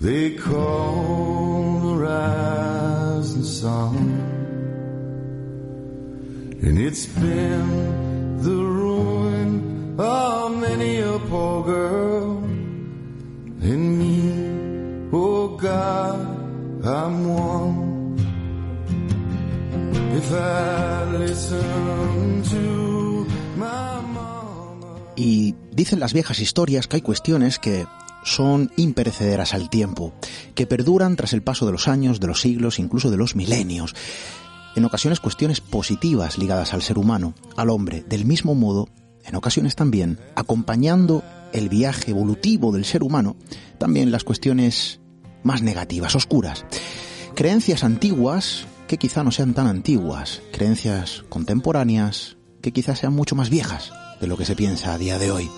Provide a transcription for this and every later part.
they call the rising. And it's been the ruin of many a poor girl. And me, oh God, I'm one. If I listen to my. Y dicen las viejas historias que hay cuestiones que son imperecederas al tiempo, que perduran tras el paso de los años, de los siglos, incluso de los milenios. En ocasiones cuestiones positivas ligadas al ser humano, al hombre, del mismo modo, en ocasiones también, acompañando el viaje evolutivo del ser humano, también las cuestiones más negativas, oscuras. Creencias antiguas que quizá no sean tan antiguas, creencias contemporáneas que quizá sean mucho más viejas de lo que se piensa a día de hoy.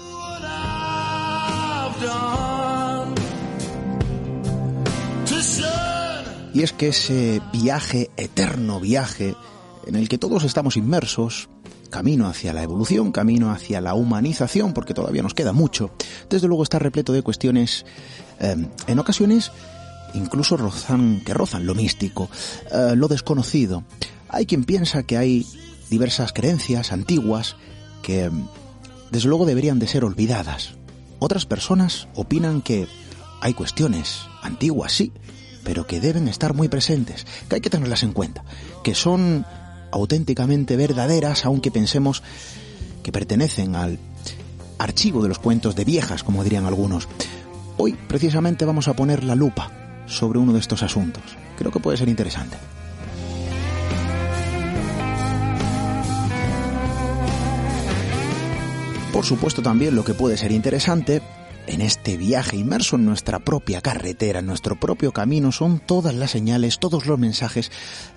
Y es que ese viaje, eterno viaje, en el que todos estamos inmersos, camino hacia la evolución, camino hacia la humanización, porque todavía nos queda mucho, desde luego está repleto de cuestiones, eh, en ocasiones, incluso rozan, que rozan lo místico, eh, lo desconocido. Hay quien piensa que hay diversas creencias antiguas que, desde luego, deberían de ser olvidadas. Otras personas opinan que hay cuestiones antiguas, sí, pero que deben estar muy presentes, que hay que tenerlas en cuenta, que son auténticamente verdaderas, aunque pensemos que pertenecen al archivo de los cuentos de viejas, como dirían algunos. Hoy precisamente vamos a poner la lupa sobre uno de estos asuntos. Creo que puede ser interesante. Por supuesto también lo que puede ser interesante en este viaje inmerso en nuestra propia carretera, en nuestro propio camino, son todas las señales, todos los mensajes,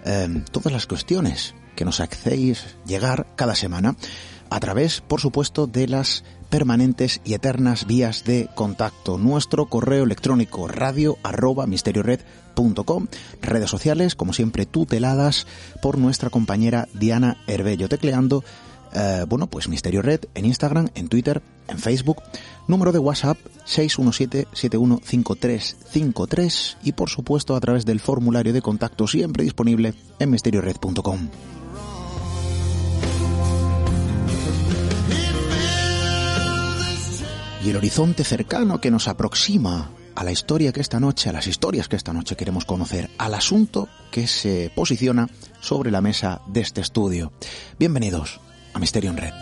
eh, todas las cuestiones que nos hacéis llegar cada semana a través, por supuesto, de las permanentes y eternas vías de contacto. Nuestro correo electrónico radio arroba misteriored.com, redes sociales, como siempre, tuteladas por nuestra compañera Diana Herbello, tecleando eh, bueno, pues Misterio Red en Instagram, en Twitter, en Facebook, número de WhatsApp 617-715353 y por supuesto a través del formulario de contacto siempre disponible en misteriored.com. Y el horizonte cercano que nos aproxima a la historia que esta noche, a las historias que esta noche queremos conocer, al asunto que se posiciona sobre la mesa de este estudio. Bienvenidos a Misterio en Red.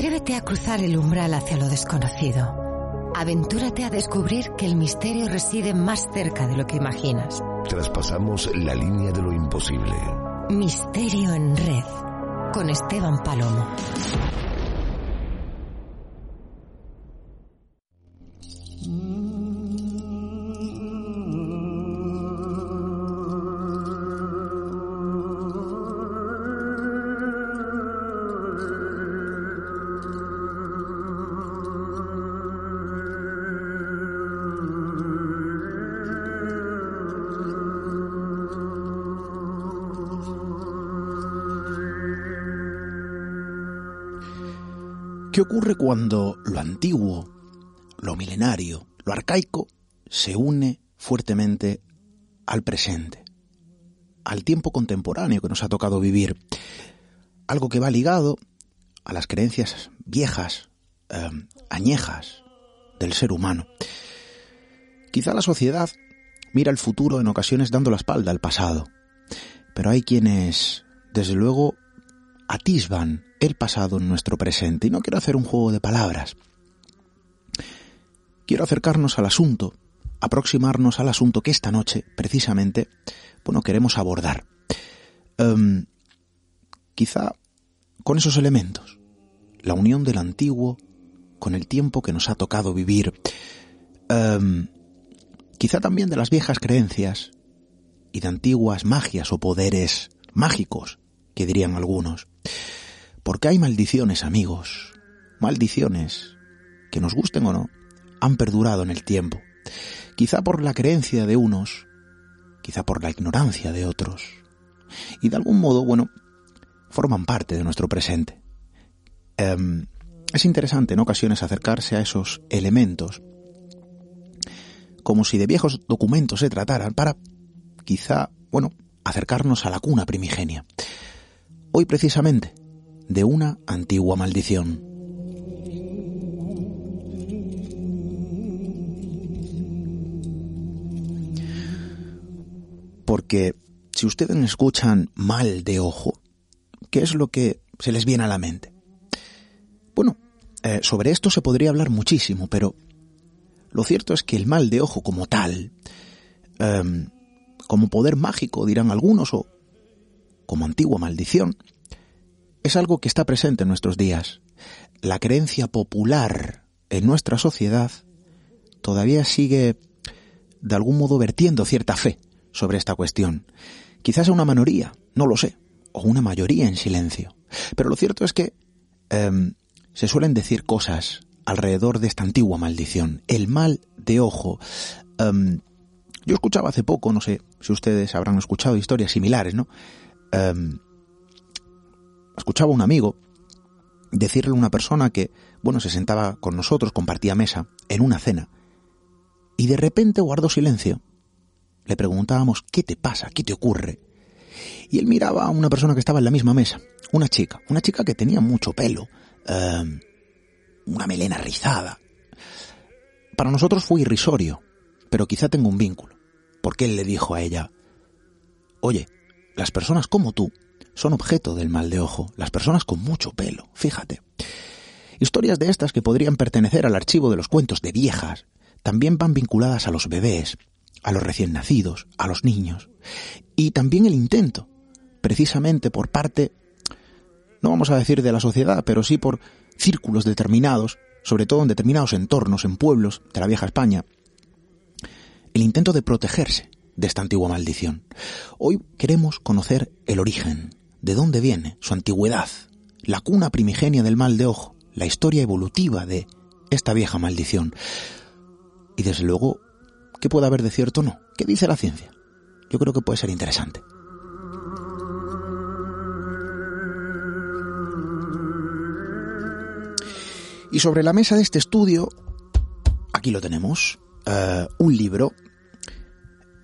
Atrévete a cruzar el umbral hacia lo desconocido. Aventúrate a descubrir que el misterio reside más cerca de lo que imaginas. Traspasamos la línea de lo imposible. Misterio en red con Esteban Palomo. ¿Qué ocurre cuando lo antiguo, lo milenario, lo arcaico se une fuertemente al presente, al tiempo contemporáneo que nos ha tocado vivir? Algo que va ligado a las creencias viejas, eh, añejas del ser humano. Quizá la sociedad mira el futuro en ocasiones dando la espalda al pasado, pero hay quienes, desde luego, atisban el pasado en nuestro presente. Y no quiero hacer un juego de palabras. Quiero acercarnos al asunto, aproximarnos al asunto que esta noche, precisamente, bueno, queremos abordar. Um, quizá con esos elementos. La unión del antiguo con el tiempo que nos ha tocado vivir. Um, quizá también de las viejas creencias y de antiguas magias o poderes mágicos, que dirían algunos. Porque hay maldiciones, amigos, maldiciones, que nos gusten o no, han perdurado en el tiempo. Quizá por la creencia de unos, quizá por la ignorancia de otros. Y de algún modo, bueno, forman parte de nuestro presente. Em, es interesante en ocasiones acercarse a esos elementos como si de viejos documentos se trataran para, quizá, bueno, acercarnos a la cuna primigenia. Hoy precisamente, de una antigua maldición. Porque si ustedes escuchan mal de ojo, ¿qué es lo que se les viene a la mente? Bueno, eh, sobre esto se podría hablar muchísimo, pero lo cierto es que el mal de ojo como tal, em, como poder mágico, dirán algunos, o como antigua maldición, es algo que está presente en nuestros días. La creencia popular en nuestra sociedad todavía sigue de algún modo vertiendo cierta fe sobre esta cuestión. Quizás a una minoría, no lo sé, o una mayoría en silencio. Pero lo cierto es que em, se suelen decir cosas alrededor de esta antigua maldición, el mal de ojo. Em, yo escuchaba hace poco, no sé si ustedes habrán escuchado historias similares, ¿no? Um, escuchaba a un amigo decirle a una persona que, bueno, se sentaba con nosotros, compartía mesa, en una cena, y de repente guardó silencio. Le preguntábamos, ¿qué te pasa? ¿Qué te ocurre? Y él miraba a una persona que estaba en la misma mesa, una chica, una chica que tenía mucho pelo, em, una melena rizada. Para nosotros fue irrisorio, pero quizá tengo un vínculo, porque él le dijo a ella, oye, las personas como tú son objeto del mal de ojo, las personas con mucho pelo, fíjate. Historias de estas que podrían pertenecer al archivo de los cuentos de viejas también van vinculadas a los bebés, a los recién nacidos, a los niños. Y también el intento, precisamente por parte, no vamos a decir de la sociedad, pero sí por círculos determinados, sobre todo en determinados entornos, en pueblos de la vieja España, el intento de protegerse de esta antigua maldición. Hoy queremos conocer el origen, de dónde viene, su antigüedad, la cuna primigenia del mal de ojo, la historia evolutiva de esta vieja maldición. Y desde luego, ¿qué puede haber de cierto o no? ¿Qué dice la ciencia? Yo creo que puede ser interesante. Y sobre la mesa de este estudio, aquí lo tenemos, eh, un libro.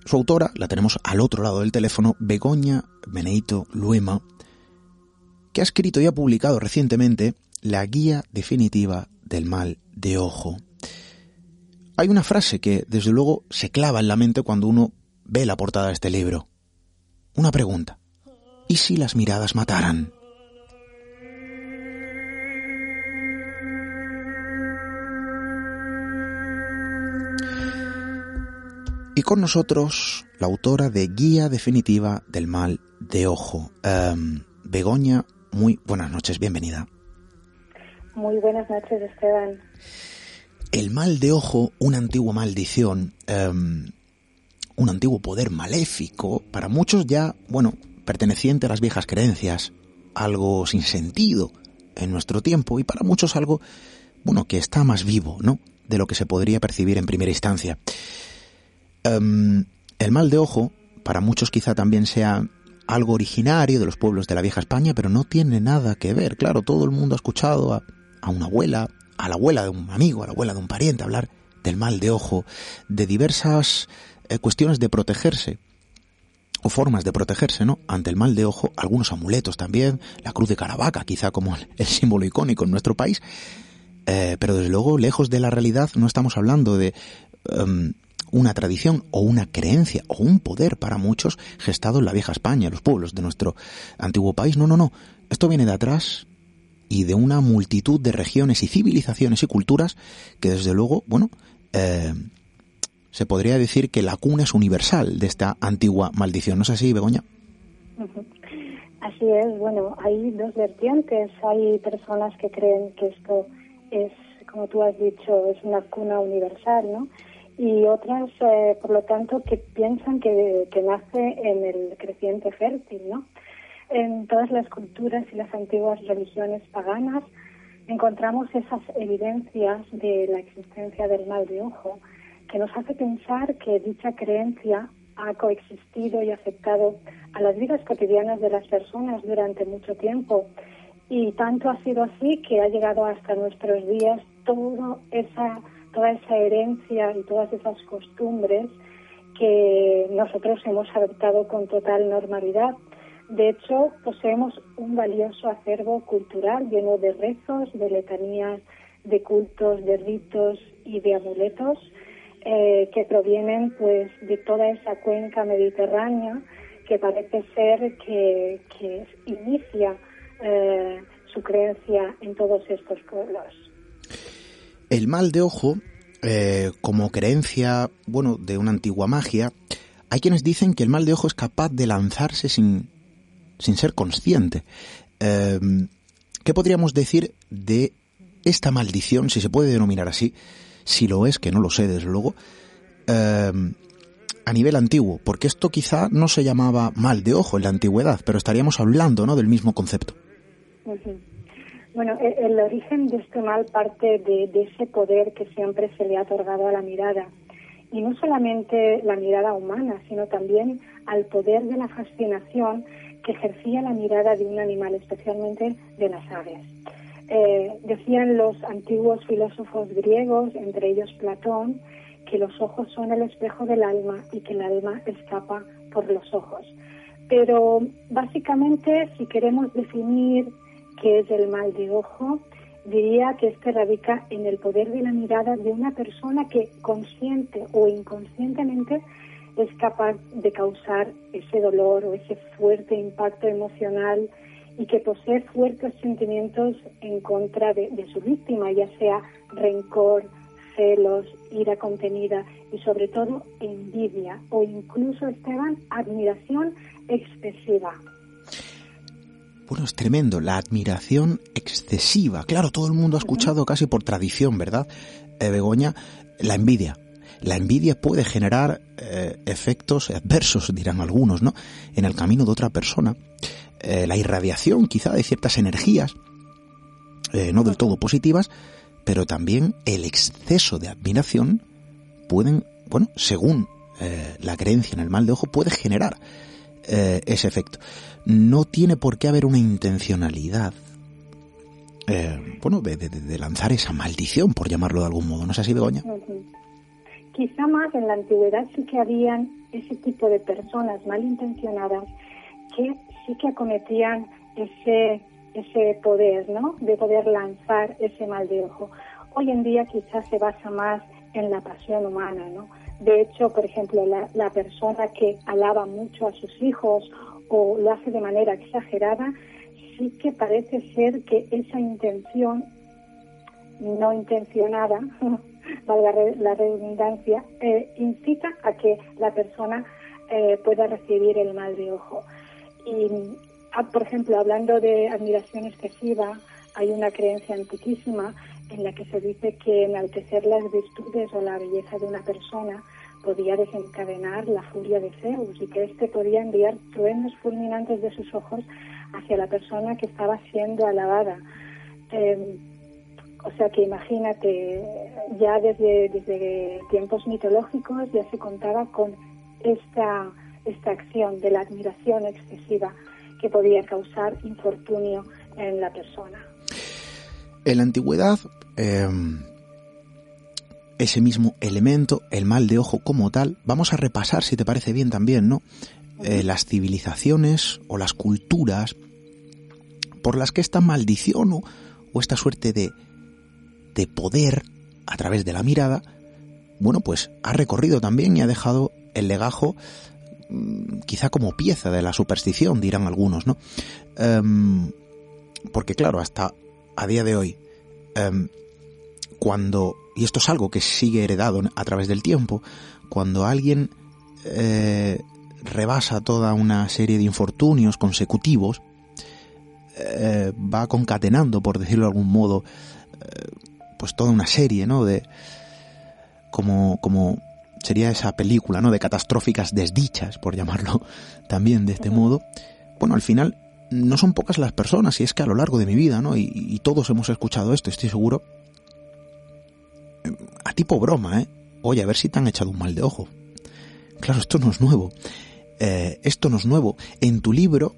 Su autora la tenemos al otro lado del teléfono, Begoña Beneito Luema, que ha escrito y ha publicado recientemente la guía definitiva del mal de ojo. Hay una frase que desde luego se clava en la mente cuando uno ve la portada de este libro. Una pregunta. ¿Y si las miradas mataran? Y con nosotros la autora de Guía Definitiva del Mal de Ojo, um, Begoña. Muy buenas noches, bienvenida. Muy buenas noches, Esteban. El mal de ojo, una antigua maldición, um, un antiguo poder maléfico, para muchos ya, bueno, perteneciente a las viejas creencias, algo sin sentido en nuestro tiempo y para muchos algo, bueno, que está más vivo, ¿no? De lo que se podría percibir en primera instancia. Em, el mal de ojo, para muchos quizá también sea algo originario de los pueblos de la vieja España, pero no tiene nada que ver. Claro, todo el mundo ha escuchado a, una abuela, a la abuela de un amigo, a la abuela de un pariente hablar del mal de ojo, de diversas eh, cuestiones de protegerse o formas de protegerse, ¿no? Ante el mal de ojo, algunos amuletos también, la cruz de Caravaca, quizá como el, símbolo icónico en nuestro país, eh, pero desde luego, lejos de la realidad, no estamos hablando de em, una tradición o una creencia o un poder para muchos gestado en la vieja España, los pueblos de nuestro antiguo país. No, no, no. Esto viene de atrás y de una multitud de regiones y civilizaciones y culturas que desde luego, bueno, eh, se podría decir que la cuna es universal de esta antigua maldición. ¿No es así, Begoña? Así es. Bueno, hay dos vertientes. Hay personas que creen que esto es, como tú has dicho, es una cuna universal, ¿no? Y otras, eh, por lo tanto, que piensan que, nace en el creciente fértil, ¿no? En todas las culturas y las antiguas religiones paganas encontramos esas evidencias de la existencia del mal de ojo que nos hace pensar que dicha creencia ha coexistido y afectado a las vidas cotidianas de las personas durante mucho tiempo. Y tanto ha sido así que ha llegado hasta nuestros días toda esa, toda esa herencia y todas esas costumbres que nosotros hemos adoptado con total normalidad. De hecho, poseemos un valioso acervo cultural lleno de rezos, de letanías, de cultos, de ritos y de amuletos eh, que provienen pues de toda esa cuenca mediterránea que parece ser que, inicia eh, su creencia en todos estos pueblos. El mal de ojo, eh, como creencia, bueno, de una antigua magia, hay quienes dicen que el mal de ojo es capaz de lanzarse sin, sin ser consciente. ¿Qué podríamos decir de esta maldición, si se puede denominar así, si lo es, que no lo sé desde luego, em, a nivel antiguo, porque esto quizá no se llamaba mal de ojo en la antigüedad, pero estaríamos hablando ¿no? del mismo concepto. Bueno, e, el, origen de este mal parte de, ese poder que siempre se le ha otorgado a la mirada, y no solamente la mirada humana, sino también al poder de la fascinación que ejercía la mirada de un animal, especialmente de las aves. Eh, decían los antiguos filósofos griegos, entre ellos Platón, que los ojos son el espejo del alma y que el alma escapa por los ojos. Pero básicamente, si queremos definir qué es el mal de ojo, diría que este radica en el poder de la mirada de una persona que consciente o inconscientemente es capaz de causar ese dolor o ese fuerte impacto emocional y que posee fuertes sentimientos en contra de, su víctima, ya sea rencor, celos, ira contenida y sobre todo envidia o incluso, Esteban, admiración excesiva. Bueno, es tremendo, la admiración excesiva. Claro, todo el mundo ha escuchado casi por tradición, ¿verdad? Eh, Begoña, la envidia. La envidia puede generar eh, efectos adversos, dirán algunos, ¿no? En el camino de otra persona. Eh, la irradiación quizá de ciertas energías, eh, no del todo positivas, pero también el exceso de admiración pueden, bueno, según la creencia en el mal de ojo, puede generar ese efecto. No tiene por qué haber una intencionalidad, bueno, de, lanzar esa maldición, por llamarlo de algún modo. ¿No es así, Begoña? Quizá más en la antigüedad sí que habían ese tipo de personas malintencionadas que sí que acometían ese, ese poder, ¿no? De poder lanzar ese mal de ojo. Hoy en día quizás se basa más en la pasión humana, ¿no? De hecho, por ejemplo, la, la persona que alaba mucho a sus hijos o lo hace de manera exagerada, sí que parece ser que esa intención no intencionada, valga la redundancia, eh, incita a que la persona eh, pueda recibir el mal de ojo. Y, ah, por ejemplo, hablando de admiración excesiva, hay una creencia antiquísima en la que se dice que enaltecer las virtudes o la belleza de una persona podía desencadenar la furia de Zeus y que éste podía enviar truenos fulminantes de sus ojos hacia la persona que estaba siendo alabada. Em, o sea que imagínate, ya desde, desde tiempos mitológicos ya se contaba con esta esta acción de la admiración excesiva que podía causar infortunio en la persona. En la antigüedad, em, ese mismo elemento, el mal de ojo como tal, vamos a repasar, si te parece bien también, ¿no? Eh, las civilizaciones o las culturas por las que esta maldición o, o esta suerte de, de poder a través de la mirada, bueno, pues ha recorrido también y ha dejado el legajo Mm, quizá como pieza de la superstición, dirán algunos, ¿no? Em, porque claro, hasta a día de hoy, em, cuando, y esto es algo que sigue heredado a través del tiempo, cuando alguien eh, rebasa toda una serie de infortunios consecutivos, eh, va concatenando, por decirlo de algún modo, eh, pues toda una serie, ¿no? De como, como sería esa película, ¿no? De catastróficas desdichas, por llamarlo también de este modo. Bueno, al final no son pocas las personas, y es que a lo largo de mi vida, ¿no? Y, todos hemos escuchado esto, estoy seguro. A tipo broma, ¿eh? Oye, a ver si te han echado un mal de ojo. Claro, esto no es nuevo. Eh, esto no es nuevo. En tu libro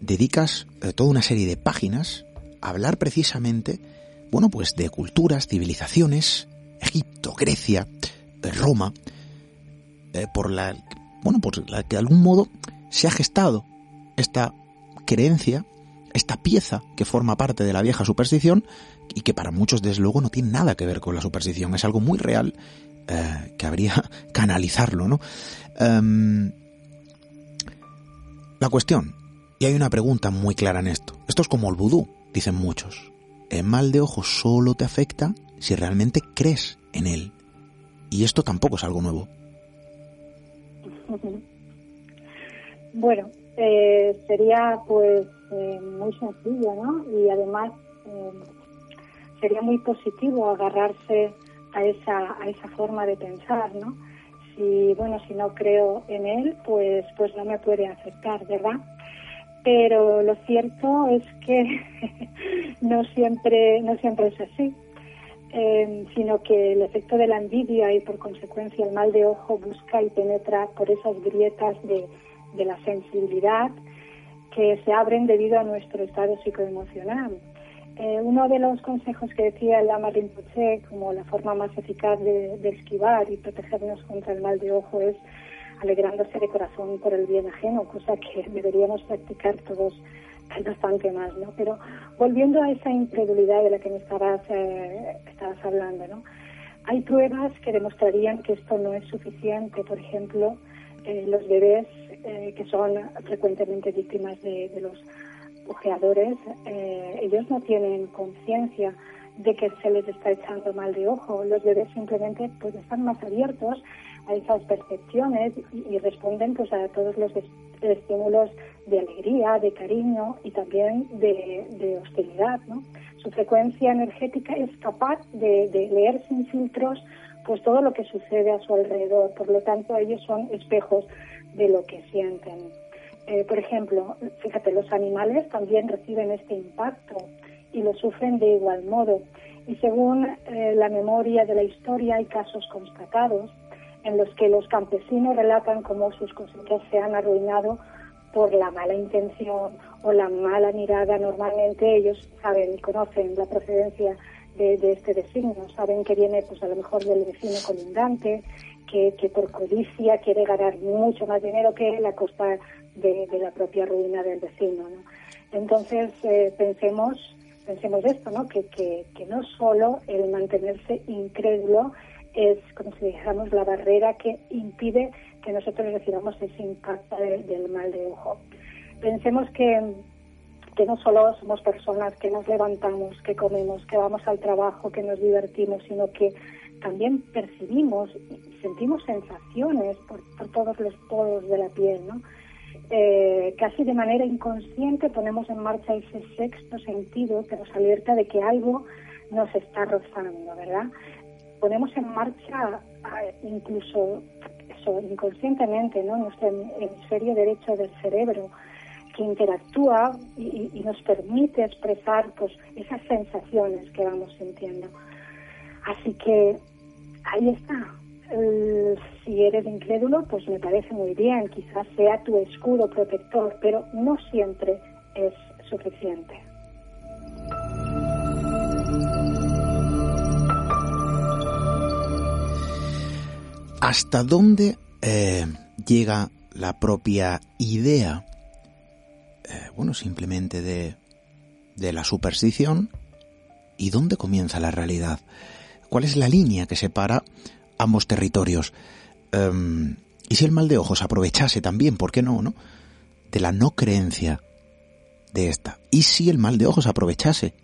dedicas eh, toda una serie de páginas a hablar precisamente, bueno, pues de culturas, civilizaciones, Egipto, Grecia, eh, Roma, por la, bueno, por la que de algún modo se ha gestado esta creencia, esta pieza que forma parte de la vieja superstición y que para muchos desde luego no tiene nada que ver con la superstición, es algo muy real eh, que habría que analizarlo, ¿no? Em, la cuestión, y hay una pregunta muy clara en esto, esto es como el vudú, dicen muchos, el mal de ojo solo te afecta si realmente crees en él, y esto tampoco es algo nuevo. Bueno, eh, sería pues eh, muy sencillo, ¿no? Y además eh, sería muy positivo agarrarse a esa, a esa forma de pensar, ¿no? Si, bueno, si no creo en él, pues, pues no me puede afectar, ¿verdad? Pero lo cierto es que no siempre, no siempre es así. sino que el efecto de la envidia y por consecuencia el mal de ojo busca y penetra por esas grietas de, de la sensibilidad que se abren debido a nuestro estado psicoemocional. Eh, uno de los consejos que decía el Lama Rinpoche como la forma más eficaz de, esquivar y protegernos contra el mal de ojo es alegrándose de corazón por el bien ajeno, cosa que deberíamos practicar todos bastante más, ¿no? Pero volviendo a esa incredulidad de la que me estabas, eh, estabas hablando, ¿no? Hay pruebas que demostrarían que esto no es suficiente. Por ejemplo, eh, los bebés eh, que son frecuentemente víctimas de, los ojeadores, eh, ellos no tienen conciencia de que se les está echando mal de ojo. Los bebés simplemente pues están más abiertos a esas percepciones y, responden pues a todos los estímulos de alegría, de cariño y también de, hostilidad. Su frecuencia energética es capaz de, de leer sin filtros pues todo lo que sucede a su alrededor. Por lo tanto, ellos son espejos de lo que sienten. Eh, por ejemplo, fíjate, los animales también reciben este impacto y lo sufren de igual modo. Y según eh, la memoria de la historia hay casos constatados en los que los campesinos relatan cómo sus cosechas se han arruinado por la mala intención o la mala mirada. Normalmente ellos saben y conocen la procedencia de, de este designio, saben que viene pues a lo mejor del vecino colindante, que, por codicia quiere ganar mucho más dinero que la costa de, la propia ruina del vecino. Entonces, eh, pensemos, pensemos esto, ¿no? Que, que, no solo el mantenerse incrédulo es, como si dijéramos, la barrera que impide que nosotros recibamos ese impacto del mal de ojo. Pensemos que, que no solo somos personas que nos levantamos, que comemos, que vamos al trabajo, que nos divertimos, sino que también percibimos sentimos sensaciones por, todos los poros de la piel, ¿no? Eh, casi de manera inconsciente ponemos en marcha ese sexto sentido que nos alerta de que algo nos está rozando, ¿verdad? Ponemos en marcha incluso eso inconscientemente, ¿no? Nuestro hemisferio derecho del cerebro que interactúa y, y nos permite expresar pues esas sensaciones que vamos sintiendo. Así que ahí está. si eres incrédulo, pues me parece muy bien, quizás sea tu escudo protector, pero no siempre es suficiente. ¿Hasta dónde eh, llega la propia idea, eh, bueno, simplemente de, de la superstición, y dónde comienza la realidad? ¿Cuál es la línea que separa ambos territorios? Em, y si el mal de ojos aprovechase también, ¿por qué no, no? De la no creencia de esta. Y si el mal de ojos aprovechase,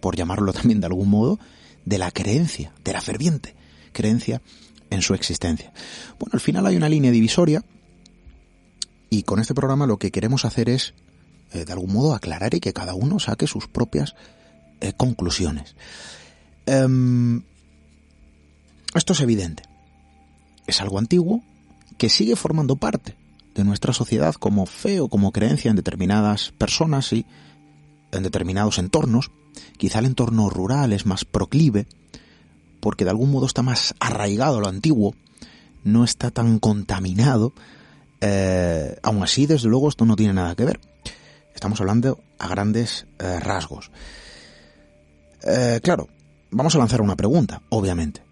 por llamarlo también de algún modo, de la creencia, de la ferviente creencia en su existencia. Bueno, al final hay una línea divisoria y con este programa lo que queremos hacer es, eh, de algún modo, aclarar y que cada uno saque sus propias eh, conclusiones. Em, esto es evidente. Es algo antiguo que sigue formando parte de nuestra sociedad como fe o como creencia en determinadas personas y en determinados entornos. Quizá el entorno rural es más proclive porque de algún modo está más arraigado a lo antiguo, no está tan contaminado. Eh, aún así, desde luego, esto no tiene nada que ver. Estamos hablando a grandes eh, rasgos. Eh, claro, vamos a lanzar una pregunta, obviamente,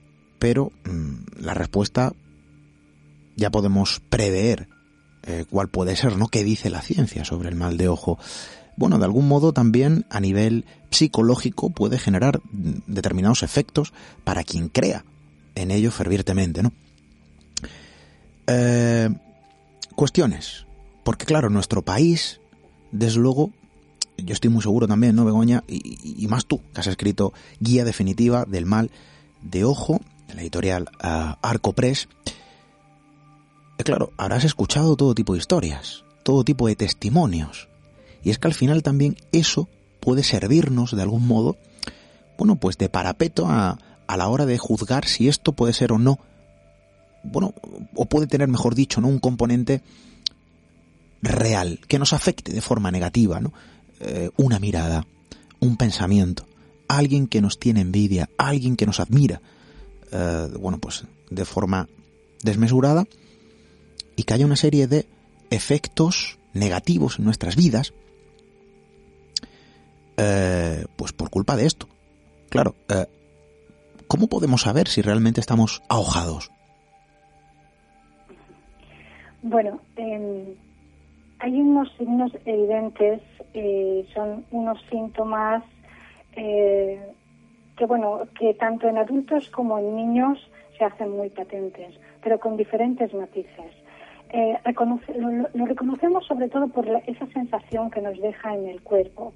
pero mm, la respuesta ya podemos prever eh, cuál puede ser, ¿no? ¿Qué dice la ciencia sobre el mal de ojo? Bueno, de algún modo también a nivel psicológico puede generar determinados efectos para quien crea en ello fervientemente, ¿no? Eh, cuestiones. Porque claro, nuestro país, desde luego, yo estoy muy seguro también, ¿no, Begoña? Y, más tú, que has escrito Guía Definitiva del Mal de Ojo, de la editorial Arco Press. Eh, claro, habrás escuchado todo tipo de historias, todo tipo de testimonios. Y es que al final también eso puede servirnos de algún modo, bueno, pues de parapeto a, a la hora de juzgar si esto puede ser o no, bueno, o puede tener, mejor dicho, ¿no? un componente real, que nos afecte de forma negativa, ¿no? Eh, una mirada, un pensamiento, alguien que nos tiene envidia, alguien que nos admira, eh, bueno, pues de forma desmesurada, y que haya una serie de efectos negativos en nuestras vidas, eh, pues por culpa de esto. Claro, ¿cómo podemos saber si realmente estamos ahogados? Bueno, eh, hay unos signos evidentes, eh, son unos síntomas eh, que, bueno, que tanto en adultos como en niños se hacen muy patentes, pero con diferentes matices. Eh, lo, reconocemos sobre todo por esa sensación que nos deja en el cuerpo.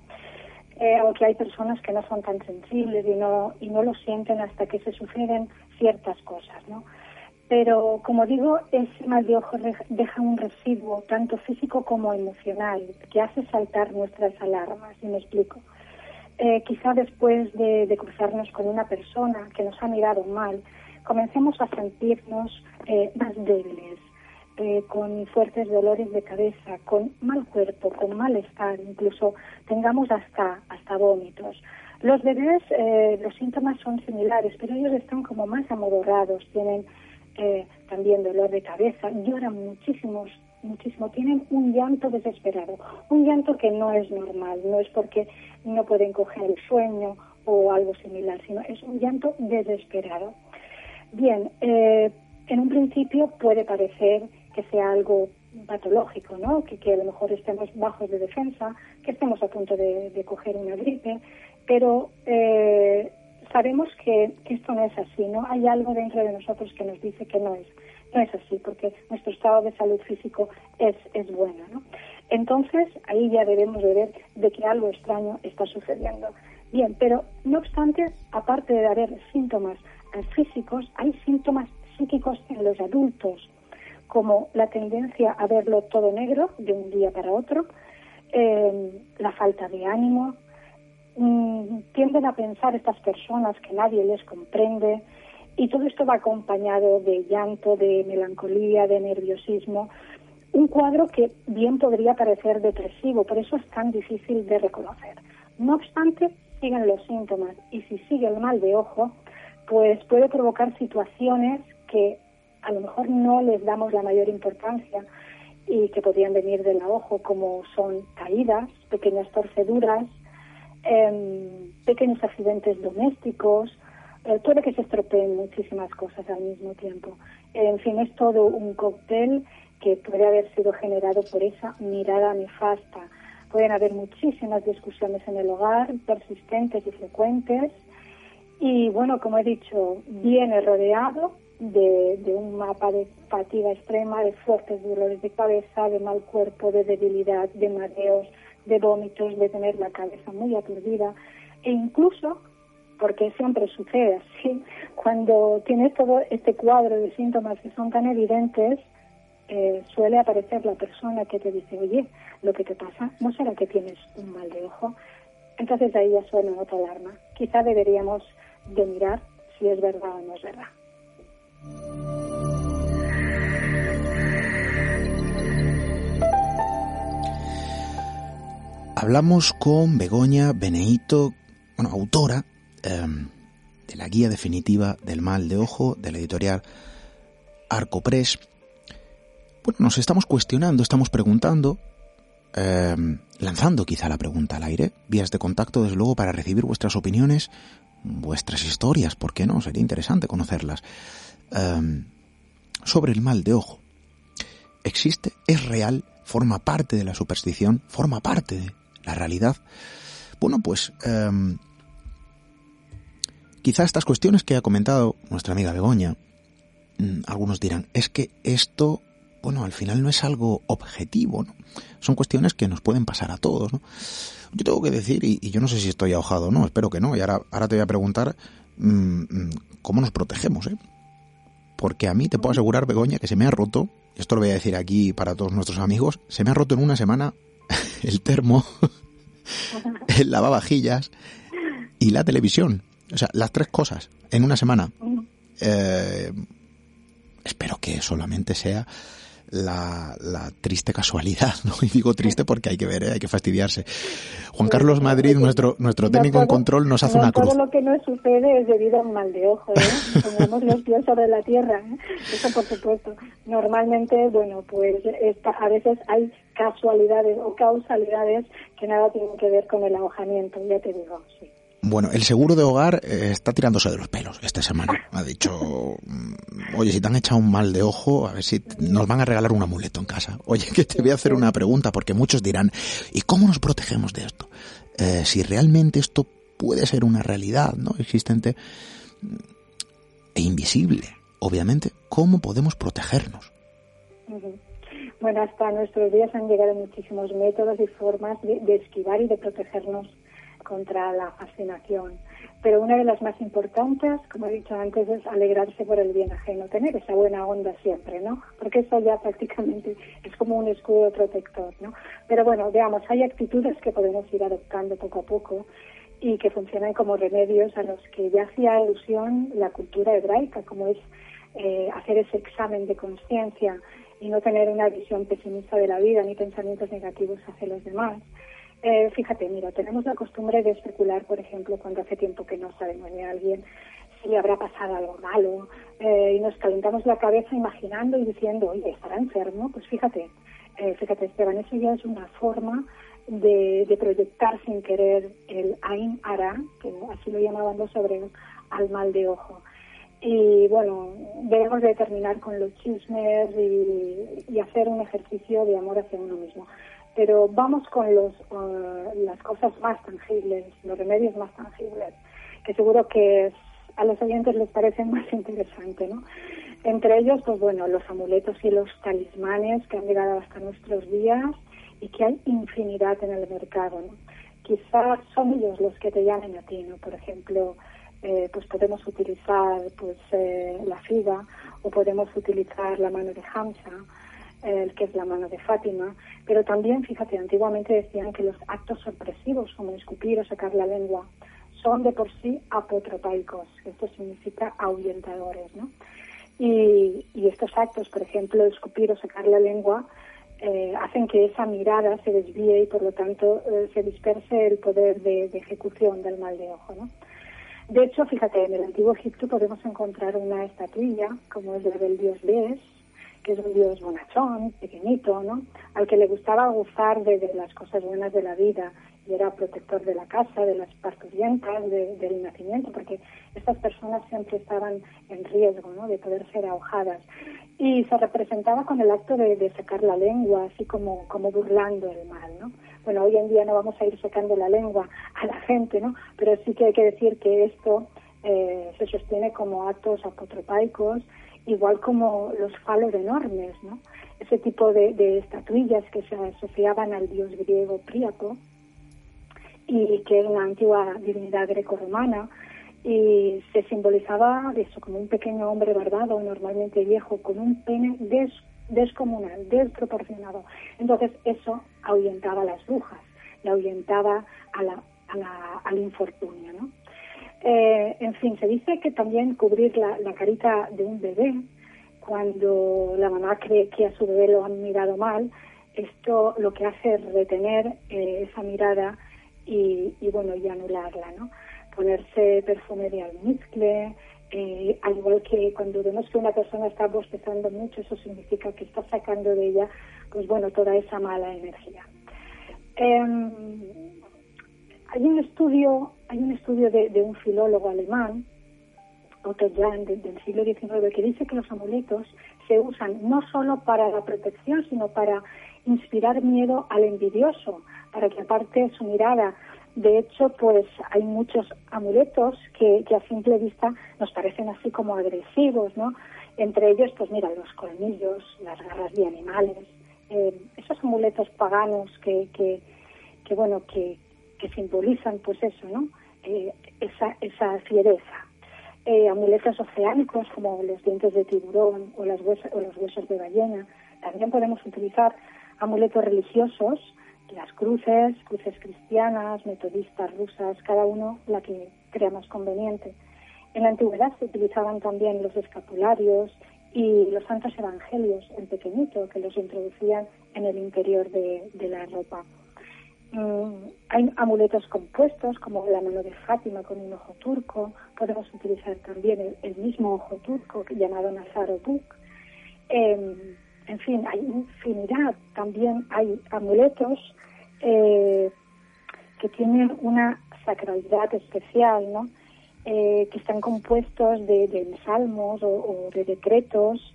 aunque hay personas que no son tan sensibles y no, y no lo sienten hasta que se suceden ciertas cosas, ¿no? Pero, como digo, ese mal de ojo deja un residuo, tanto físico como emocional, que hace saltar nuestras alarmas, y me explico. Eh, quizá después de, cruzarnos con una persona que nos ha mirado mal, comencemos a sentirnos eh, más débiles, eh, con fuertes dolores de cabeza, con mal cuerpo, con malestar, incluso tengamos hasta, hasta vómitos. Los bebés, los síntomas son similares, pero ellos están como más amodorrados, tienen eh, también dolor de cabeza, lloran muchísimos, muchísimo, tienen un llanto desesperado, un llanto que no es normal, no es porque no pueden coger el sueño o algo similar, sino es un llanto desesperado. Bien, eh, en un principio puede parecer que sea algo patológico, ¿no? Que, que, a lo mejor estemos bajos de defensa, que estemos a punto de, coger una gripe, pero eh, sabemos que, esto no es así, ¿no? Hay algo dentro de nosotros que nos dice que no es, no es así, porque nuestro estado de salud físico es, es bueno, ¿no? Entonces, ahí ya debemos de ver de que algo extraño está sucediendo. Bien, pero no obstante, aparte de haber síntomas físicos, hay síntomas psíquicos en los adultos, como la tendencia a verlo todo negro de un día para otro, eh, la falta de ánimo, Mm, tienden a pensar estas personas que nadie les comprende y todo esto va acompañado de llanto, de melancolía, de nerviosismo, un cuadro que bien podría parecer depresivo, por eso es tan difícil de reconocer. No obstante, siguen los síntomas y si sigue el mal de ojo, pues puede provocar situaciones que a lo mejor no les damos la mayor importancia y que podrían venir del ojo, como son caídas, pequeñas torceduras, eh, pequeños accidentes domésticos, eh, puede que se estropeen muchísimas cosas al mismo tiempo. En fin, es todo un cóctel que puede haber sido generado por esa mirada nefasta. Pueden haber muchísimas discusiones en el hogar, persistentes y frecuentes. Y bueno, como he dicho, viene rodeado de, de, un mapa de fatiga extrema, de fuertes dolores de cabeza, de mal cuerpo, de debilidad, de mareos, de vómitos, de tener la cabeza muy aturdida e incluso, porque siempre sucede así. Cuando tienes todo este cuadro de síntomas que son tan evidentes, eh, suele aparecer la persona que te dice, oye, lo que te pasa, ¿no será que tienes un mal de ojo? Entonces ahí ya suena otra alarma. Quizá deberíamos de mirar si es verdad o no es verdad. Hablamos con Begoña Beneito, bueno, autora em, de la guía definitiva del mal de ojo de la editorial Arcopress. Bueno, nos estamos cuestionando, estamos preguntando, em, lanzando quizá la pregunta al aire, vías de contacto desde luego para recibir vuestras opiniones, vuestras historias, ¿por qué no? Sería interesante conocerlas. Em, sobre el mal de ojo. ¿Existe? ¿Es real? ¿Forma parte de la superstición? ¿Forma parte de la realidad? Bueno, pues quizá estas cuestiones que ha comentado nuestra amiga Begoña, mm, algunos dirán, es que esto, bueno, al final no es algo objetivo, ¿no? Son cuestiones que nos pueden pasar a todos, ¿no? Yo tengo que decir, y, yo no sé si estoy ahogado o no, espero que no, y ahora, ahora te voy a preguntar mm, mm, cómo nos protegemos, ¿eh? Porque a mí te puedo asegurar, Begoña, que se me ha roto, esto lo voy a decir aquí para todos nuestros amigos, se me ha roto en una semana el termo, el lavavajillas y la televisión. O sea, las tres cosas en una semana. Eh, espero que solamente sea la, triste casualidad, ¿no? Y digo triste porque hay que ver, ¿eh? hay que fastidiarse. Juan Carlos Madrid, nuestro nuestro técnico en control, nos hace una cruz. Todo lo que no sucede es debido a un mal de ojo, ¿eh? Pongamos los pies sobre la tierra, ¿eh? eso por supuesto. Normalmente, bueno, pues a veces hay casualidades o causalidades que nada tienen que ver con el alojamiento, ya te digo, sí. Bueno, el seguro de hogar eh, está tirándose de los pelos esta semana. Ha dicho, mm, oye, si te han echado un mal de ojo, a ver si nos van a regalar un amuleto en casa. Oye, que te voy a hacer una pregunta, porque muchos dirán, ¿y cómo nos protegemos de esto? Eh, si realmente esto puede ser una realidad, ¿no? Existente mm, e invisible, obviamente, ¿cómo podemos protegernos? Bueno, hasta nuestros días han llegado muchísimos métodos y formas de esquivar y de protegernos contra la fascinación. Pero una de las más importantes, como he dicho antes, es alegrarse por el bien ajeno, tener esa buena onda siempre, ¿no? Porque eso ya prácticamente es como un escudo protector, ¿no? Pero bueno, veamos, hay actitudes que podemos ir adoptando poco a poco y que funcionan como remedios a los que ya hacía alusión la cultura hebraica, como es eh, hacer ese examen de conciencia y no tener una visión pesimista de la vida ni pensamientos negativos hacia los demás. Eh, fíjate, mira, tenemos la costumbre de especular, por ejemplo, cuando hace tiempo que no sabemos de alguien si habrá pasado algo malo eh, y nos calentamos la cabeza imaginando y diciendo, oye, ¿estará enfermo? Pues fíjate, eh, fíjate, Esteban, eso ya es una forma de, proyectar sin querer el Ain Ara, que así lo llamaban los hebreos, al mal de ojo. Y bueno, debemos de terminar con los chismes y hacer un ejercicio de amor hacia uno mismo. Pero vamos con los, las cosas más tangibles, los remedios más tangibles, que seguro que a los oyentes les parecen más interesantes, ¿no? Entre ellos, pues bueno, los amuletos y los talismanes que han llegado hasta nuestros días y que hay infinidad en el mercado, ¿no? Quizás son ellos los que te llamen a ti, ¿no? Por ejemplo, eh, pues podemos utilizar pues eh, la figa o podemos utilizar la mano de Hamza el que es la mano de Fátima, pero también, fíjate, antiguamente decían que los actos sorpresivos, como escupir o sacar la lengua, son de por sí apotropaicos, esto significa ahuyentadores, ¿no? Y, estos actos, por ejemplo, escupir o sacar la lengua, eh, hacen que esa mirada se desvíe y por lo tanto eh, se disperse el poder de, ejecución del mal de ojo, ¿no? De hecho, fíjate, en el antiguo Egipto podemos encontrar una estatuilla, como es la del dios Bes, que es un dios bonachón, pequeñito, ¿no? Al que le gustaba gozar de, las cosas buenas de la vida y era protector de la casa, de las parturientas, del nacimiento, porque estas personas siempre estaban en riesgo, ¿no? De poder ser ahogadas. Y se representaba con el acto de, sacar la lengua, así como, como burlando el mal, ¿no? Bueno, hoy en día no vamos a ir sacando la lengua a la gente, ¿no? Pero sí que hay que decir que esto eh, se sostiene como actos apotropaicos igual como los falos enormes, ¿no? Ese tipo de, estatuillas que se asociaban al dios griego Príapo y que era una antigua divinidad greco-romana y se simbolizaba eso como un pequeño hombre barbado, normalmente viejo, con un pene descomunal, desproporcionado. Entonces eso ahuyentaba a las brujas y ahuyentaba a la, al infortunio, ¿no? Eh, en fin, se dice que también cubrir la, carita de un bebé cuando la mamá cree que a su bebé lo han mirado mal esto lo que hace es retener eh, esa mirada y, bueno, y anularla, ¿no? Ponerse perfume de almizcle, eh, al igual que cuando vemos que una persona está bostezando mucho, eso significa que está sacando de ella, pues bueno, toda esa mala energía. Em, hay un estudio, hay un estudio de, de un filólogo alemán, Otto Jahn, del siglo XIX, que dice que los amuletos se usan no solo para la protección, sino para inspirar miedo al envidioso, para que aparte su mirada. De hecho, pues hay muchos amuletos que, que a simple vista nos parecen así como agresivos, ¿no? Entre ellos, pues mira, los colmillos, las garras de animales, eh, esos amuletos paganos que, que, que bueno, que, que simbolizan, pues eso, ¿no? Eh, esa, esa fiereza. Eh, amuletos oceánicos como los dientes de tiburón o, las huesos, o los huesos de ballena. También podemos utilizar amuletos religiosos, las cruces, cruces cristianas, metodistas, rusas, cada uno la que crea más conveniente. En la antigüedad se utilizaban también los escapularios y los santos evangelios en pequeñito, que los introducían en el interior de la ropa. Mm, hay amuletos compuestos, como la mano de Fátima con un ojo turco. Podemos utilizar también el, mismo ojo turco llamado Nazaro Buk. Eh, en fin, hay infinidad. También hay amuletos eh, que tienen una sacralidad especial, ¿no? Eh, que están compuestos de, de salmos o, de decretos,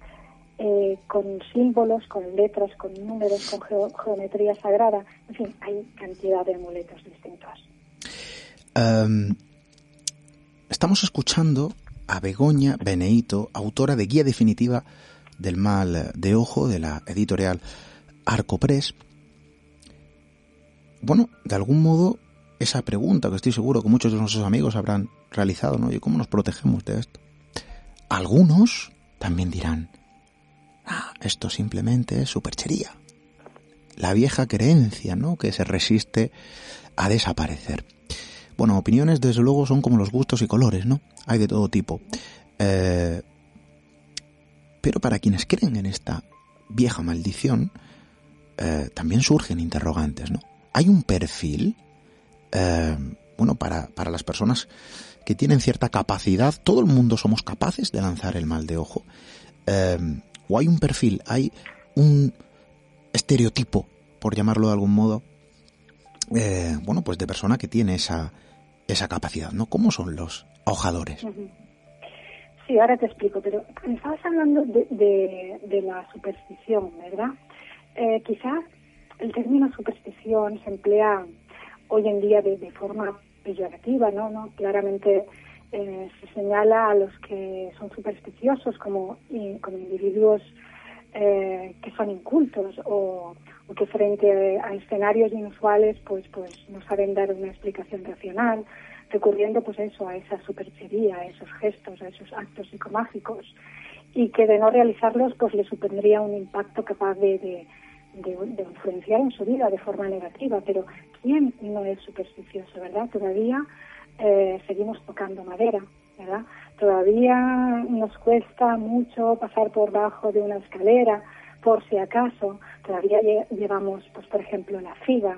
eh, con símbolos, con letras, con números, con geo geometría sagrada. En fin, hay cantidad de amuletos distintos. Um, estamos escuchando a Begoña Beneito, autora de Guía Definitiva del Mal de Ojo, de la editorial Arcopress. Bueno, de algún modo, esa pregunta que estoy seguro que muchos de nuestros amigos habrán realizado, ¿no? ¿Y cómo nos protegemos de esto? Algunos también dirán, ah, esto simplemente es superchería. La vieja creencia, ¿no? Que se resiste a desaparecer. Bueno, opiniones desde luego son como los gustos y colores, ¿no? Hay de todo tipo. Eh, pero para quienes creen en esta vieja maldición, eh, también surgen interrogantes, ¿no? Hay un perfil, eh, bueno, para, para las personas que tienen cierta capacidad, todo el mundo somos capaces de lanzar el mal de ojo, o hay un perfil, hay un estereotipo, por llamarlo de algún modo, eh, bueno, pues de persona que tiene esa, esa capacidad, ¿no? ¿Cómo son los ahojadores? Sí, ahora te explico, pero estabas hablando de, de, de la superstición, ¿verdad? Eh, quizás el término superstición se emplea hoy en día de, de forma peyorativa, ¿no? ¿no? Claramente eh, se señala a los que son supersticiosos como, como individuos eh, que son incultos o, que frente a escenarios inusuales pues pues no saben dar una explicación racional recurriendo pues eso a esa superchería, a esos gestos, a esos actos psicomágicos y que de no realizarlos pues le supondría un impacto capaz de, de, de, influenciar en su vida de forma negativa. Pero ¿quién no es supersticioso, verdad? Todavía eh, seguimos tocando madera, ¿verdad? Todavía nos cuesta mucho pasar por bajo de una escalera, por si acaso. Todavía llevamos, pues por ejemplo, la figa.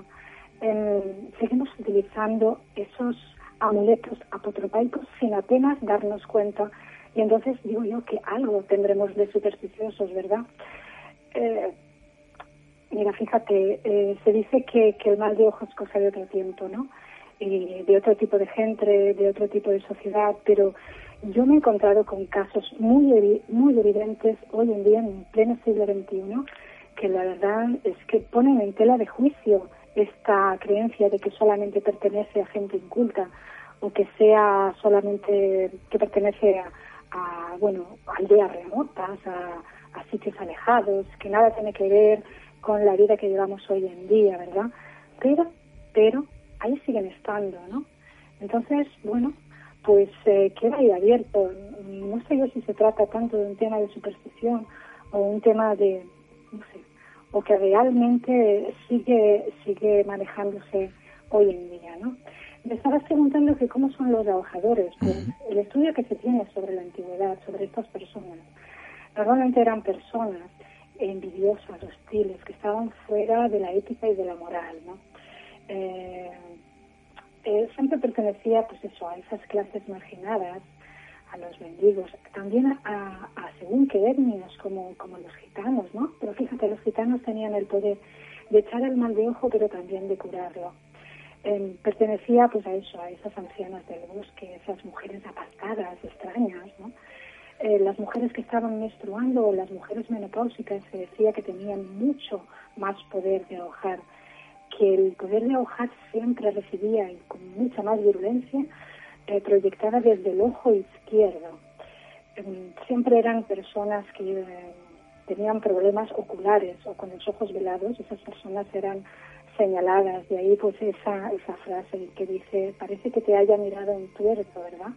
Seguimos utilizando esos amuletos apotropaicos sin apenas darnos cuenta. Y entonces digo yo que algo tendremos de supersticiosos, ¿verdad? Eh, mira, fíjate, eh, se dice que, que, el mal de ojo es cosa de otro tiempo, ¿no? Y de otro tipo de gente, de otro tipo de sociedad, pero yo me he encontrado con casos muy, muy evidentes hoy en día, en pleno siglo XXI, que la verdad es que ponen en tela de juicio esta creencia de que solamente pertenece a gente inculta o que sea solamente que pertenece a, a bueno aldeas remotas, a, a, sitios alejados, que nada tiene que ver con la vida que llevamos hoy en día, ¿verdad? Pero, pero ahí siguen estando, ¿no? Entonces, bueno, pues eh, queda ahí abierto. No sé yo si se trata tanto de un tema de superstición o un tema de, no sé, o que realmente sigue sigue manejándose hoy en día, ¿no? Me estabas preguntando que cómo son los ahojadores. Pues uh -huh. el estudio que se tiene sobre la antigüedad, sobre estas personas, normalmente eran personas envidiosas, hostiles, que estaban fuera de la ética y de la moral, ¿no? Eh, eh, siempre pertenecía, pues eso, a esas clases marginadas, a los mendigos, también a, según qué etnias, como, como los gitanos, ¿no? Pero fíjate, los gitanos tenían el poder de echar el mal de ojo, pero también de curarlo. Em, pertenecía pues a eso, a esas ancianas del bosque, esas mujeres apartadas, extrañas, ¿no? Eh, las mujeres que estaban menstruando o las mujeres menopáusicas se decía que tenían mucho más poder de ahogar, que el poder de ahogar siempre recibía y con mucha más virulencia eh, proyectada desde el ojo izquierdo. Em, siempre eran personas que eh, tenían problemas oculares o con los ojos velados, esas personas eran señaladas, de ahí pues esa, esa frase que dice, parece que te haya mirado un tuerto, ¿verdad?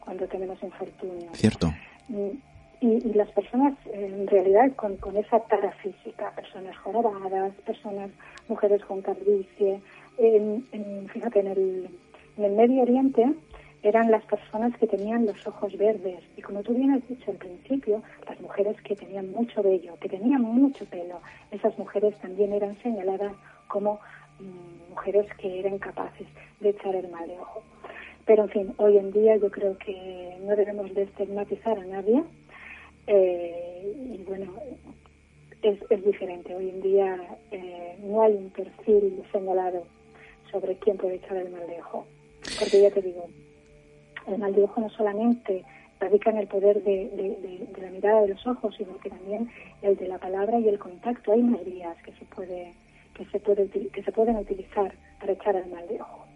Cuando tenemos infortunio. Cierto. Y, y, las personas en realidad con, con esa tara física, personas jorobadas, personas, mujeres con calvicie, en, fíjate, en el, en el Medio Oriente eran las personas que tenían los ojos verdes. Y como tú bien has dicho al principio, las mujeres que tenían mucho vello, que tenían mucho pelo, esas mujeres también eran señaladas como mm, mujeres que eran capaces de echar el mal de ojo. Pero en fin, hoy en día yo creo que no debemos de estigmatizar a nadie. Eh, y bueno, es, es, diferente. Hoy en día eh, no hay un perfil señalado sobre quién puede echar el mal de ojo. Porque ya te digo, el mal de ojo no solamente radica en el poder de, la mirada de los ojos, sino que también el de la palabra y el contacto. Hay más que se puede que se puede que se pueden utilizar para echar el mal de ojo.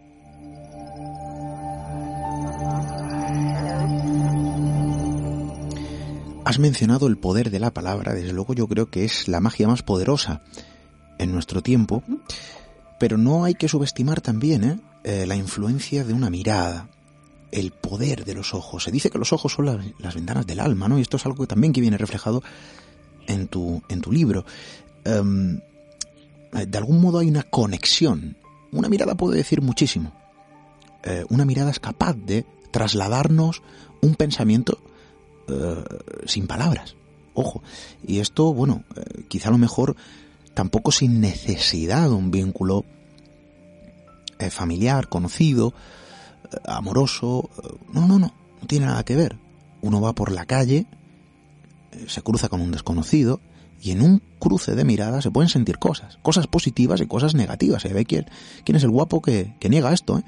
Has mencionado el poder de la palabra, desde luego yo creo que es la magia más poderosa en nuestro tiempo, pero no hay que subestimar también ¿eh? Eh, la influencia de una mirada, el poder de los ojos. Se dice que los ojos son las, ventanas del alma, ¿no? Y esto es algo también que viene reflejado en tu, en tu libro. Em, de algún modo hay una conexión. Una mirada puede decir muchísimo. Eh, una mirada es capaz de trasladarnos un pensamiento eh, sin palabras. Ojo. Y esto, bueno, eh, quizá a lo mejor tampoco sin necesidad de un vínculo familiar, conocido, amoroso. No, no, no. No tiene nada que ver. Uno va por la calle, se cruza con un desconocido y en un cruce de miradas se pueden sentir cosas, cosas positivas y cosas negativas. Se ve quién, quién es el guapo que, niega esto. ¿eh?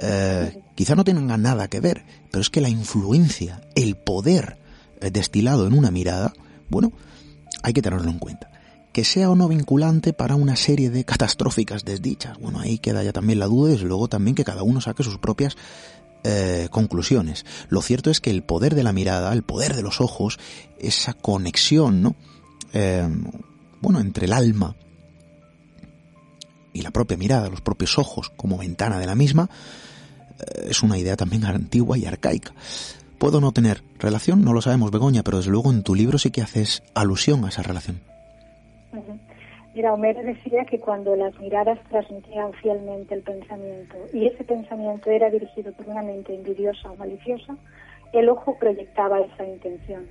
Eh, quizá no tengan nada que ver, pero es que la influencia, el poder eh, destilado en una mirada, bueno, hay que tenerlo en cuenta. Que sea o no vinculante para una serie de catastróficas desdichas. Bueno, ahí queda ya también la duda y desde luego también que cada uno saque sus propias conclusiones. Lo cierto es que el poder de la mirada, el poder de los ojos, esa conexión, ¿no? Eh, bueno, entre el alma y la propia mirada, los propios ojos como ventana de la misma, eh, es una idea también antigua y arcaica. Puedo no tener relación, no lo sabemos, Begoña, pero desde luego en tu libro sí que haces alusión a esa relación. Mira, Homero decía que cuando las miradas transmitían fielmente el pensamiento y ese pensamiento era dirigido por una mente envidiosa o maliciosa, el ojo proyectaba esa intención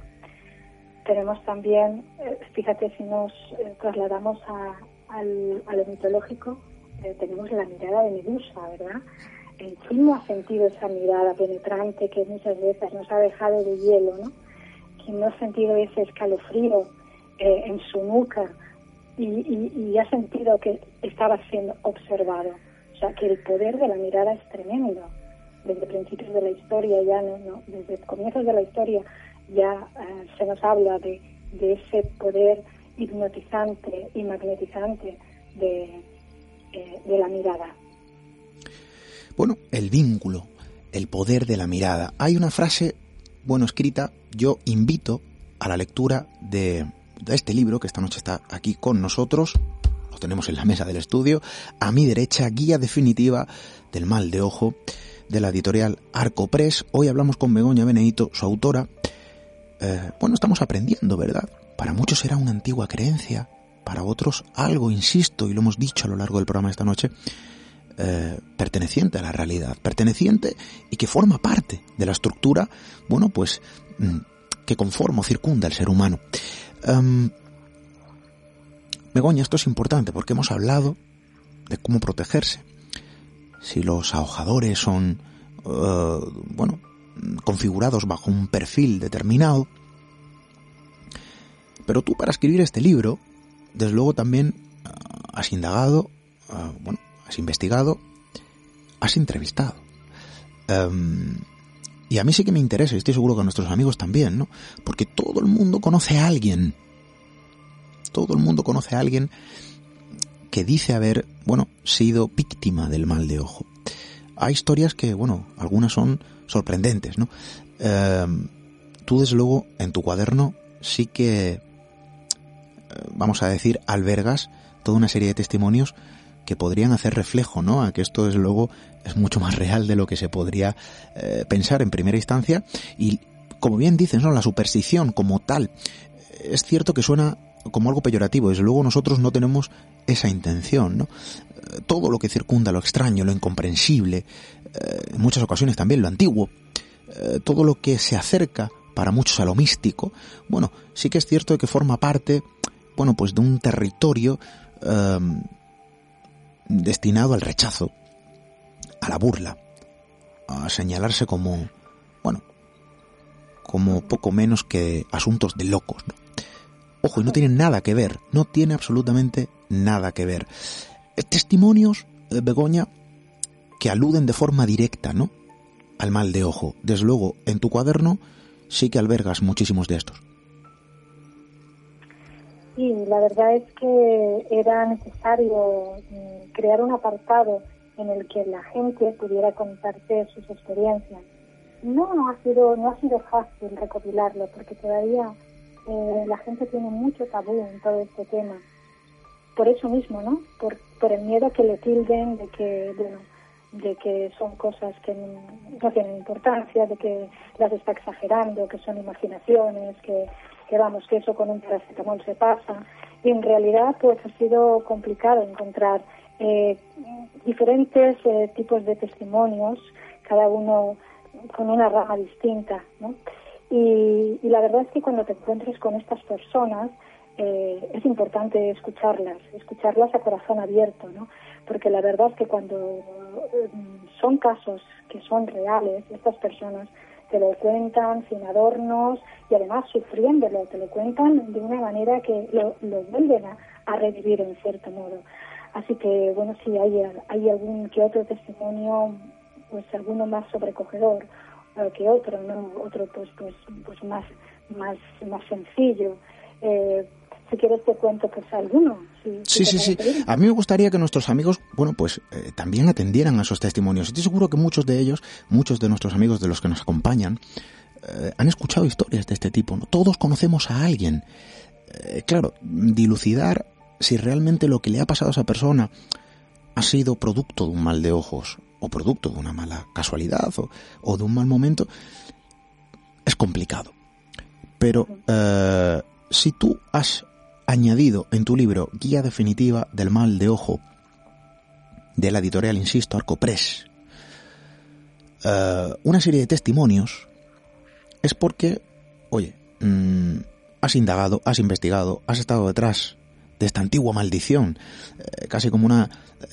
tenemos también, eh, fíjate, si nos eh, trasladamos a, lo mitológico, eh, tenemos la mirada de Medusa, ¿verdad? ¿Quién no ha sentido esa mirada penetrante que muchas veces nos ha dejado de hielo, ¿no? ¿Quién no ha sentido ese escalofrío en su nuca y, ha sentido que estaba siendo observado? O sea, que el poder de la mirada es tremendo. Desde principios de la historia, ya no desde comienzos de la historia, ya eh, se nos habla de, ese poder hipnotizante y magnetizante de, eh, de la mirada. Bueno, el vínculo, el poder de la mirada. Hay una frase, bueno, escrita, yo invito a la lectura de, de este libro que esta noche está aquí con nosotros, lo tenemos en la mesa del estudio, a mi derecha, guía definitiva del mal de ojo de la editorial Arco Press. Hoy hablamos con Begoña Benedito, su autora, eh, bueno, estamos aprendiendo, ¿verdad? Para muchos era una antigua creencia, para otros algo, insisto, y lo hemos dicho a lo largo del programa esta noche, eh, perteneciente a la realidad, perteneciente y que forma parte de la estructura, bueno, pues, mm, que conforma o circunda el ser humano. Begoña, esto es importante porque hemos hablado de cómo protegerse. Si los ahojadores son, eh, bueno, configurados bajo un perfil determinado. Pero tú para escribir este libro, desde luego también eh, has indagado, eh, bueno, has investigado, has entrevistado. Em, y a mí sí que me interesa, y estoy seguro que a nuestros amigos también, ¿no? Porque todo el mundo conoce a alguien. Todo el mundo conoce a alguien que dice haber, bueno, sido víctima del mal de ojo. Hay historias que, bueno, algunas son sorprendentes, ¿no? Em, tú, desde luego, en tu cuaderno sí que, eh, vamos a decir, albergas toda una serie de testimonios que podrían hacer reflejo, ¿no? A que esto, desde luego, es mucho más real de lo que se podría eh, pensar en primera instancia. Y, como bien dices, ¿no? La superstición como tal, es cierto que suena como algo peyorativo. Desde luego nosotros no tenemos esa intención, ¿no? Eh, todo lo que circunda lo extraño, lo incomprensible, eh, en muchas ocasiones también lo antiguo, todo lo que se acerca para muchos a lo místico, bueno, sí que es cierto que forma parte, bueno, pues de un territorio destinado al rechazo, a la burla, a señalarse como, bueno, como poco menos que asuntos de locos. Ojo, y no tiene nada que ver, no tiene absolutamente nada que ver. Testimonios, de Begoña, que aluden de forma directa, ¿no? Al mal de ojo. Desde luego, en tu cuaderno sí que albergas muchísimos de estos. Sí, la verdad es que era necesario mm, crear un apartado en el que la gente pudiera contarte sus experiencias. No, no ha sido, no ha sido fácil recopilarlo porque todavía eh, la gente tiene mucho tabú en todo este tema. Por eso mismo, ¿no? Por, por el miedo que le tilden de que, bueno, de que son cosas que no tienen importancia, de que las está exagerando, que son imaginaciones, que que vamos, que eso con un paracetamol se pasa. Y en realidad, pues ha sido complicado encontrar eh, diferentes eh, tipos de testimonios, cada uno con una rama distinta, ¿no? Y, la verdad es que cuando te encuentres con estas personas, eh, es importante escucharlas, escucharlas a corazón abierto, ¿no? Porque la verdad es que cuando son casos que son reales, estas personas te lo cuentan sin adornos y además sufriéndolo, te lo cuentan de una manera que lo, vuelven a, revivir en cierto modo. Así que, bueno, sí, hay, hay algún que otro testimonio, pues alguno más sobrecogedor que otro, ¿no? Otro, pues, pues, pues más, más, más sencillo. Eh, si quieres te cuento pues alguno. sí, sí, sí. A mí me gustaría que nuestros amigos, bueno, pues eh, también atendieran a esos testimonios. Estoy seguro que muchos de ellos, muchos de nuestros amigos de los que nos acompañan, eh, han escuchado historias de este tipo. ¿no? Todos conocemos a alguien. Eh, claro, dilucidar si realmente lo que le ha pasado a esa persona ha sido producto de un mal de ojos o producto de una mala casualidad o, o de un mal momento es complicado. Pero si tú has añadido en tu libro Guía Definitiva del Mal de Ojo, de la editorial, insisto, Arcopress, uh, una serie de testimonios, es porque, oye, mm, has indagado, has investigado, has estado detrás de esta antigua maldición, eh, casi como una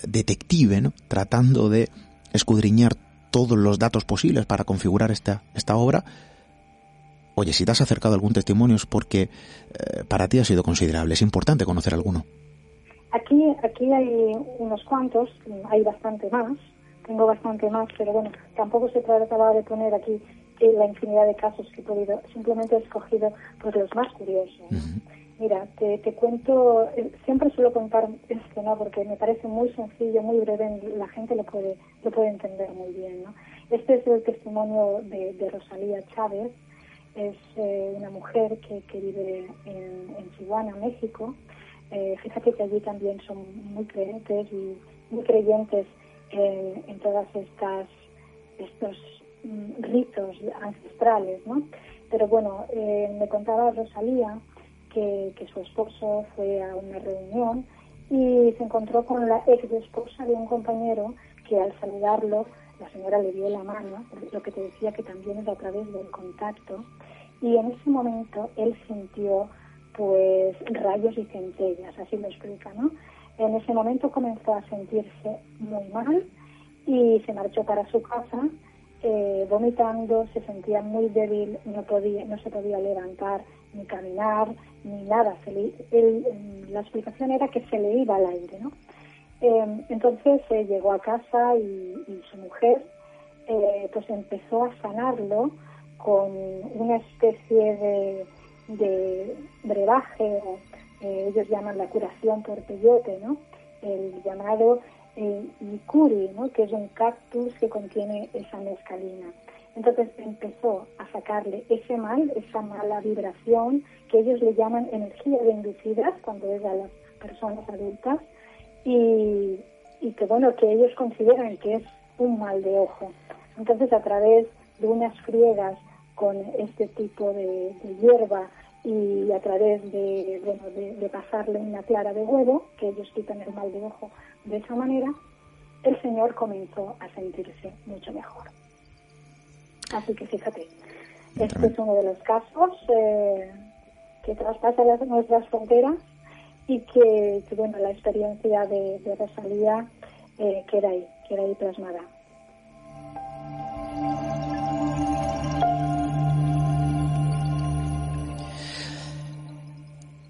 detective, ¿no? Tratando de escudriñar todos los datos posibles para configurar esta, esta obra Oye, si te has acercado a algún testimonio es porque eh, para ti ha sido considerable, es importante conocer alguno. Aquí, aquí hay unos cuantos, hay bastante más, tengo bastante más, pero bueno, tampoco se trataba de poner aquí eh, la infinidad de casos que he podido, simplemente he escogido pues los más curiosos. Mira, te, cuento, eh, siempre suelo contar esto, ¿no? Porque me parece muy sencillo, muy breve, la gente lo puede, lo puede entender muy bien, ¿no? Este es el testimonio de, Rosalía Chávez, es eh, una mujer que, vive en, en, Tijuana, México. Eh, fíjate que allí también son muy creyentes y muy creyentes en, en todas estas estos mm, ritos ancestrales, ¿no? Pero bueno, me contaba Rosalía que, su esposo fue a una reunión y se encontró con la ex esposa de un compañero que al saludarlo la señora le dio la mano, lo que te decía que también es a través del contacto, y en ese momento él sintió pues rayos y centellas, así lo explica, ¿no? En ese momento comenzó a sentirse muy mal y se marchó para su casa eh, vomitando, se sentía muy débil, no podía, no se podía levantar ni caminar ni nada. la explicación era que se le iba al aire, ¿no? Eh, entonces eh, llegó a casa y, su mujer pues empezó a sanarlo con una especie de, de brebaje, ellos llaman la curación por peyote, ¿no? El llamado eh, Mikuri, ¿no? que es un cactus que contiene esa mescalina. Entonces empezó a sacarle ese mal, esa mala vibración, que ellos le llaman energía de inducidas cuando es a las personas adultas, y, que bueno, que ellos consideran que es un mal de ojo. Entonces a través de unas friegas con este tipo de, hierba y a través de, bueno, de, pasarle una clara de huevo, que ellos quitan el mal de ojo de esa manera, el Señor comenzó a sentirse mucho mejor. Así que fíjate, este es uno de los casos eh, que traspasa las, nuestras fronteras y que, bueno, la experiencia de, Rosalía eh, queda ahí, queda ahí plasmada.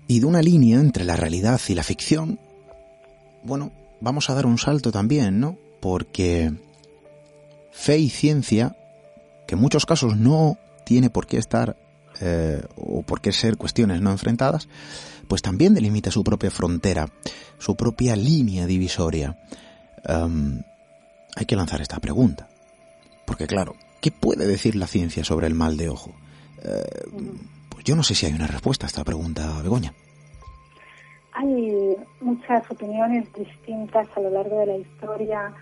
Y de una línea entre la realidad y la ficción, bueno, vamos a dar un salto también, ¿no? Porque fe y ciencia, que en muchos casos no tiene por qué estar eh, o por qué ser cuestiones no enfrentadas, pues también delimita su propia frontera, su propia línea divisoria. Em, hay que lanzar esta pregunta. Porque claro, ¿qué puede decir la ciencia sobre el mal de ojo? Eh, pues yo no sé si hay una respuesta a esta pregunta, Begoña. Hay muchas opiniones distintas a lo largo de la historia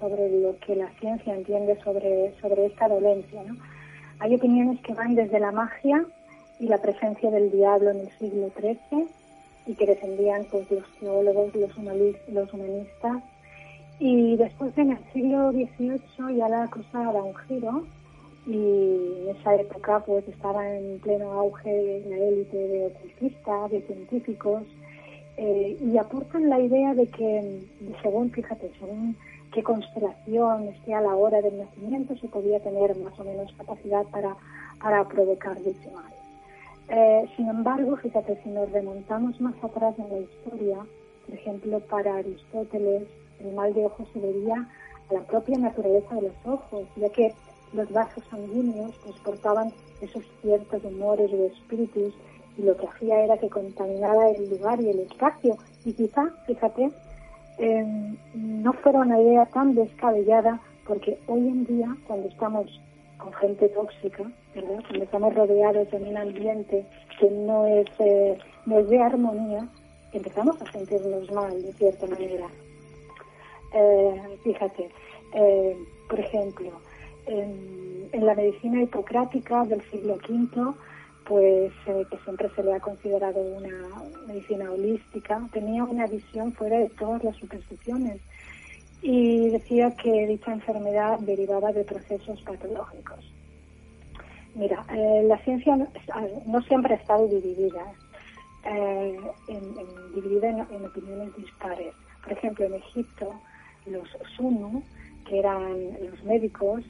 sobre lo que la ciencia entiende sobre, sobre esta dolencia. ¿no? Hay opiniones que van desde la magia y la presencia del diablo en el siglo XIII y que defendían pues, los teólogos, los, los humanistas. Y después en el siglo XVIII ya la cosa da un giro y en esa época pues estaba en pleno auge la élite de ocultistas, de científicos, eh, y aportan la idea de que, según, fíjate, según qué constelación esté a la hora del nacimiento, se podía tener más o menos capacidad para, para provocar dicho mal. Eh, sin embargo, fíjate, si nos remontamos más atrás en la historia, por ejemplo, para Aristóteles, el mal de ojos se debía a la propia naturaleza de los ojos, ya que los vasos sanguíneos pues, portaban esos ciertos humores o espíritus y lo que hacía era que contaminaba el lugar y el espacio. Y quizá, fíjate, em, no fuera una idea tan descabellada porque hoy en día, cuando estamos con gente tóxica, cuando estamos rodeados en un ambiente que no es, eh, no es de armonía, empezamos a sentirnos mal de cierta manera. Eh, fíjate, eh, por ejemplo, en, en, la medicina hipocrática del siglo V, pues eh, que siempre se le ha considerado una medicina holística, tenía una visión fuera de todas las supersticiones y decía que dicha enfermedad derivaba de procesos patológicos. Mira, eh, la ciencia no, siempre ha estado dividida, eh, en, dividida en, opiniones dispares. Por ejemplo, en Egipto, los Sunu, que eran los médicos,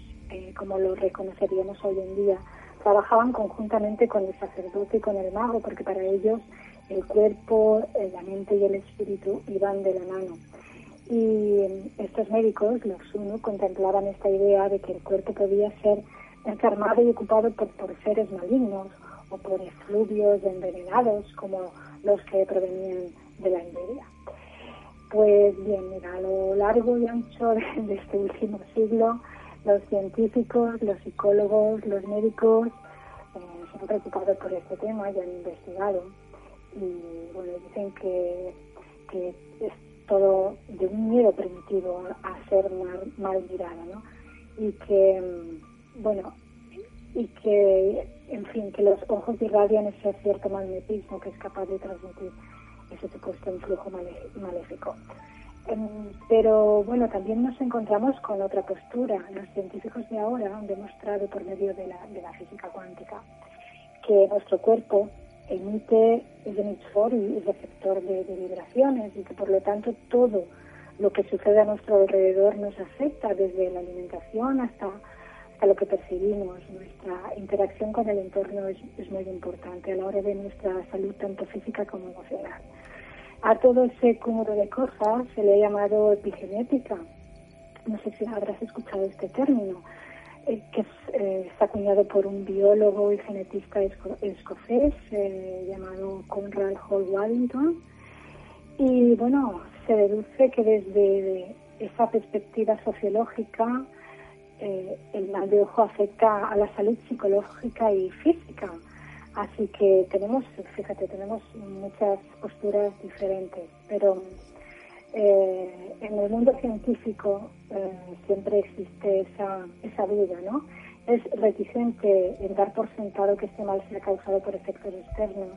como lo reconoceríamos hoy en día, trabajaban conjuntamente con el sacerdote y con el mago, porque para ellos el cuerpo, eh, la mente y el espíritu iban de la mano. Y estos médicos, los uno, contemplaban esta idea de que el cuerpo podía ser enfermado y ocupado por, por seres malignos o por efluvios envenenados como los que provenían de la envidia. Pues bien, mira, a lo largo y ancho de este último siglo, los científicos, los psicólogos, los médicos eh, se han por este tema y han investigado. Y bueno, dicen que, es todo de un miedo primitivo a ser mal, mirado, ¿no? Y que, mm, bueno, y que, en fin, que los ojos irradian ese cierto magnetismo que es capaz de transmitir ese supuesto influjo maléfico. Em, pero bueno, también nos encontramos con otra postura. Los científicos de ahora han demostrado por medio de la, de la física cuántica que nuestro cuerpo emite, es emisor y receptor de, vibraciones y que por lo tanto todo lo que sucede a nuestro alrededor nos afecta, desde la alimentación hasta, hasta lo que percibimos. Nuestra interacción con el entorno es, es muy importante a la hora de nuestra salud, tanto física como emocional. A todo ese cúmulo de cosas se le ha llamado epigenética. No sé si habrás escuchado este término. Eh, que eh, está acuñado por un biólogo y genetista escocés eh, llamado Conrad Hall Wallington. Y bueno, se deduce que desde esa perspectiva sociológica el mal de ojo afecta a la salud psicológica y física. Así que tenemos, fíjate, tenemos muchas posturas diferentes, pero eh, en el mundo científico eh, siempre existe esa, esa duda, ¿no? Es reticente en dar por sentado que este mal sea causado por efectos externos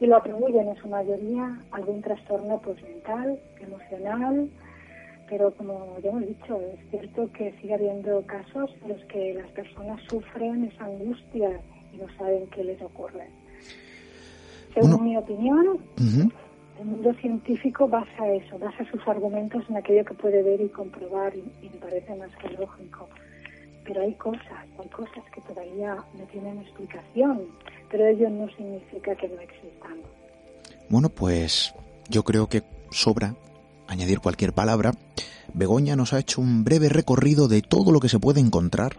y lo atribuyen en su mayoría a algún trastorno pues, mental, emocional, pero como ya hemos dicho, es cierto que sigue habiendo casos en los que las personas sufren esa angustia no saben qué les ocurre. Según mi opinión, el mundo científico basa eso, basa sus argumentos en aquello que puede ver y comprobar y, me parece más que lógico. Pero hay cosas, hay cosas que todavía no tienen explicación, pero ello no significa que no existan. Bueno, pues yo creo que sobra añadir cualquier palabra. Begoña nos ha hecho un breve recorrido de todo lo que se puede encontrar.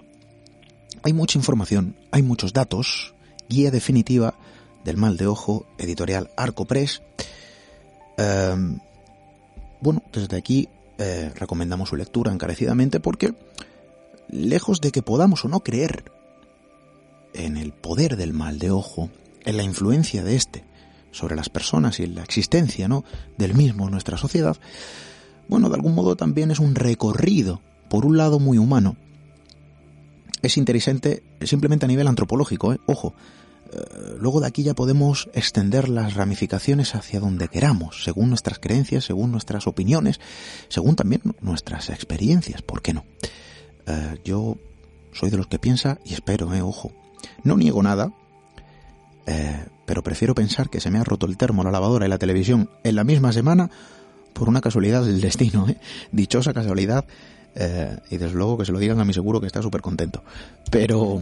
Hay mucha información, hay muchos datos, guía definitiva del mal de ojo, editorial Arco Press. Em, bueno, desde aquí eh, recomendamos su lectura encarecidamente porque, lejos de que podamos o no creer en el poder del mal de ojo, en la influencia de éste sobre las personas y en la existencia ¿no? del mismo en nuestra sociedad, bueno, de algún modo también es un recorrido, por un lado muy humano. Es interesante simplemente a nivel antropológico, ¿eh? ojo, eh, luego de aquí ya podemos extender las ramificaciones hacia donde queramos, según nuestras creencias, según nuestras opiniones, según también nuestras experiencias, ¿por qué no? Eh, yo soy de los que piensa y espero, eh, ojo, no niego nada, pero prefiero pensar que se me ha roto el termo, la lavadora y la televisión en la misma semana por una casualidad del destino, ¿eh? dichosa casualidad, y desde luego que se lo digan a mi seguro que está súper contento. Pero,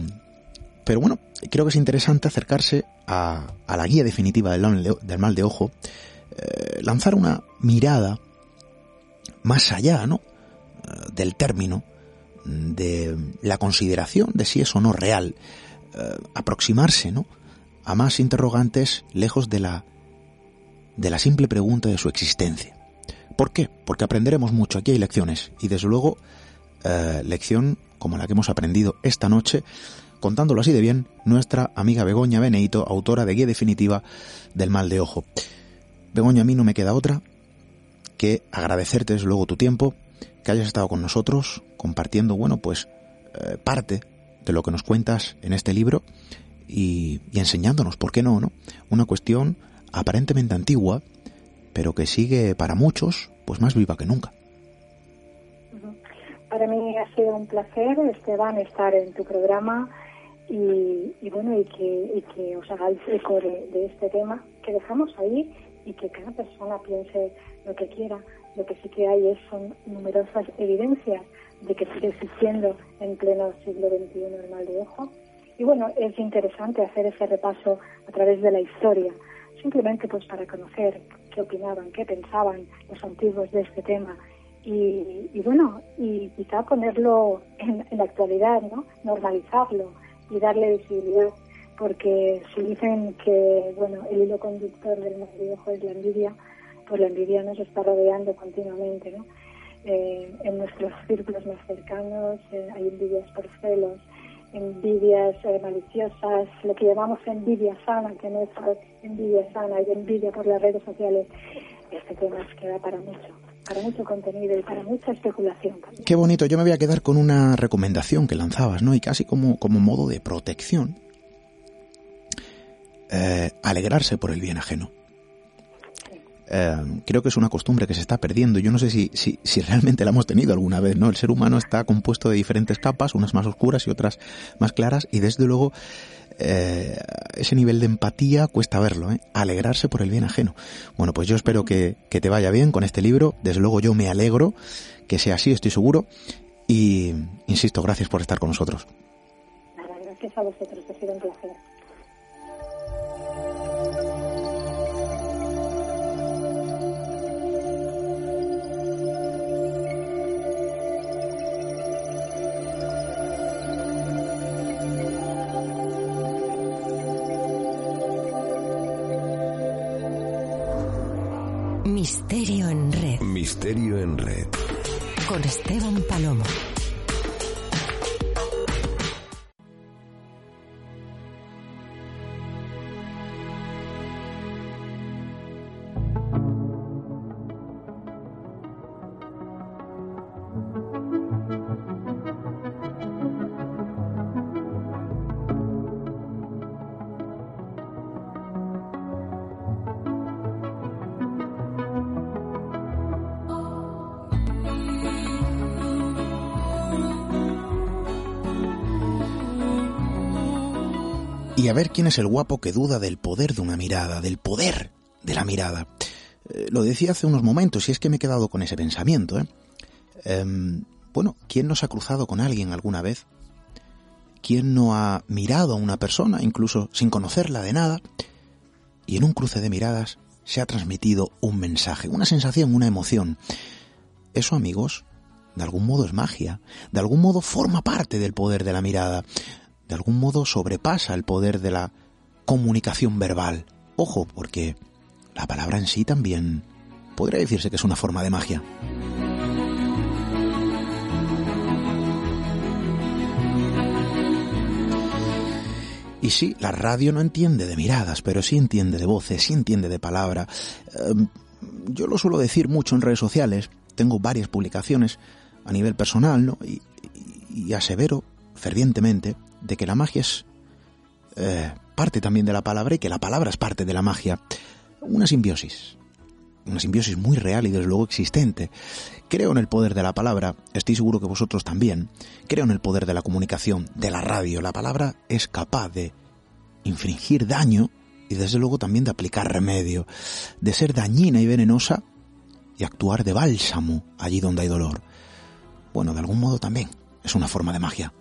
pero bueno, creo que es interesante acercarse a, la guía definitiva del, mal de ojo, eh, lanzar una mirada más allá, ¿no? Eh, del término, de la consideración de si es o no real, eh, aproximarse, ¿no? A más interrogantes lejos de la, de la simple pregunta de su existencia. ¿Por qué? Porque aprenderemos mucho. Aquí hay lecciones. Y desde luego, lección como la que hemos aprendido esta noche, contándolo así de bien, nuestra amiga Begoña Beneito, autora de Guía Definitiva del Mal de Ojo. Begoña, a mí no me queda otra que agradecerte desde luego tu tiempo, que hayas estado con nosotros compartiendo, bueno, pues eh, parte de lo que nos cuentas en este libro y, enseñándonos, ¿por qué no, no? Una cuestión aparentemente antigua, pero que sigue para muchos, pues más viva que nunca. Para mí ha sido un placer, Esteban, estar en tu programa y, bueno, y que, y que os eco de, este tema que dejamos ahí y que cada persona piense lo que quiera. Lo que sí que hay es, son numerosas evidencias de que sigue existiendo en pleno siglo XXI el mal de ojo. Y bueno, es interesante hacer ese repaso a través de la historia, simplemente pues para conocer qué opinaban, qué pensaban los antiguos de este tema. Y, bueno, y quizá ponerlo en, la actualidad, ¿no? Normalizarlo y darle visibilidad, porque si dicen que bueno el hilo conductor del videojuego es la envidia, pues la envidia nos está rodeando continuamente, ¿no? Eh, en nuestros círculos más cercanos eh, hay envidias por celos, envidias eh, maliciosas, lo que llamamos envidia sana, que no es envidia sana, hay envidia por las redes sociales. Este tema queda para mucho para mucho contenido y para mucha especulación. Qué bonito, yo me voy a quedar con una recomendación que lanzabas, ¿no? Y casi como, como modo de protección, eh, alegrarse por el bien ajeno. Eh, creo que es una costumbre que se está perdiendo. Yo no sé si, si, realmente la hemos tenido alguna vez, ¿no? El ser humano está compuesto de diferentes capas, unas más oscuras y otras más claras, y desde luego eh, ese nivel de empatía cuesta verlo, ¿eh? alegrarse por el bien ajeno. Bueno, pues yo espero que, que te vaya bien con este libro. Desde luego yo me alegro que sea así, estoy seguro. Y insisto, gracias por estar con nosotros. Misterio en red. Con Esteban Palomo. Y a ver quién es el guapo que duda del poder de una mirada, del poder de la mirada. Eh, lo decía hace unos momentos y es que me he quedado con ese pensamiento. ¿eh? Em, bueno, ¿quién nos ha cruzado con alguien alguna vez? ¿Quién no ha mirado a una persona, incluso sin conocerla de nada? Y en un cruce de miradas se ha transmitido un mensaje, una sensación, una emoción. Eso, amigos, de algún modo es magia, de algún modo forma parte del poder de la mirada de algún modo sobrepasa el poder de la comunicación verbal. Ojo, porque la palabra en sí también podría decirse que es una forma de magia. Y sí, la radio no entiende de miradas, pero sí entiende de voces, sí entiende de palabra. Em, yo lo suelo decir mucho en redes sociales, tengo varias publicaciones a nivel personal, ¿no? Y, y asevero fervientemente de que la magia es eh, parte también de la palabra y que la palabra es parte de la magia. Una simbiosis. Una simbiosis muy real y desde luego existente. Creo en el poder de la palabra, estoy seguro que vosotros también. Creo en el poder de la comunicación, de la radio. La palabra es capaz de infringir daño y desde luego también de aplicar remedio, de ser dañina y venenosa y actuar de bálsamo allí donde hay dolor. Bueno, de algún modo también es una forma de magia.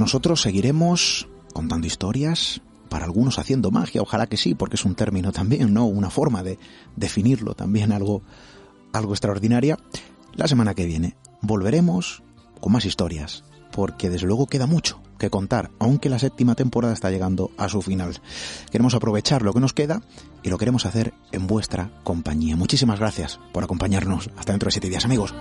Nosotros seguiremos contando historias, para algunos haciendo magia, ojalá que sí, porque es un término también, ¿no? Una forma de definirlo también algo algo extraordinaria. La semana que viene volveremos con más historias, porque desde luego queda mucho que contar, aunque la séptima temporada está llegando a su final. Queremos aprovechar lo que nos queda y lo queremos hacer en vuestra compañía. Muchísimas gracias por acompañarnos. Hasta dentro de siete días, amigos.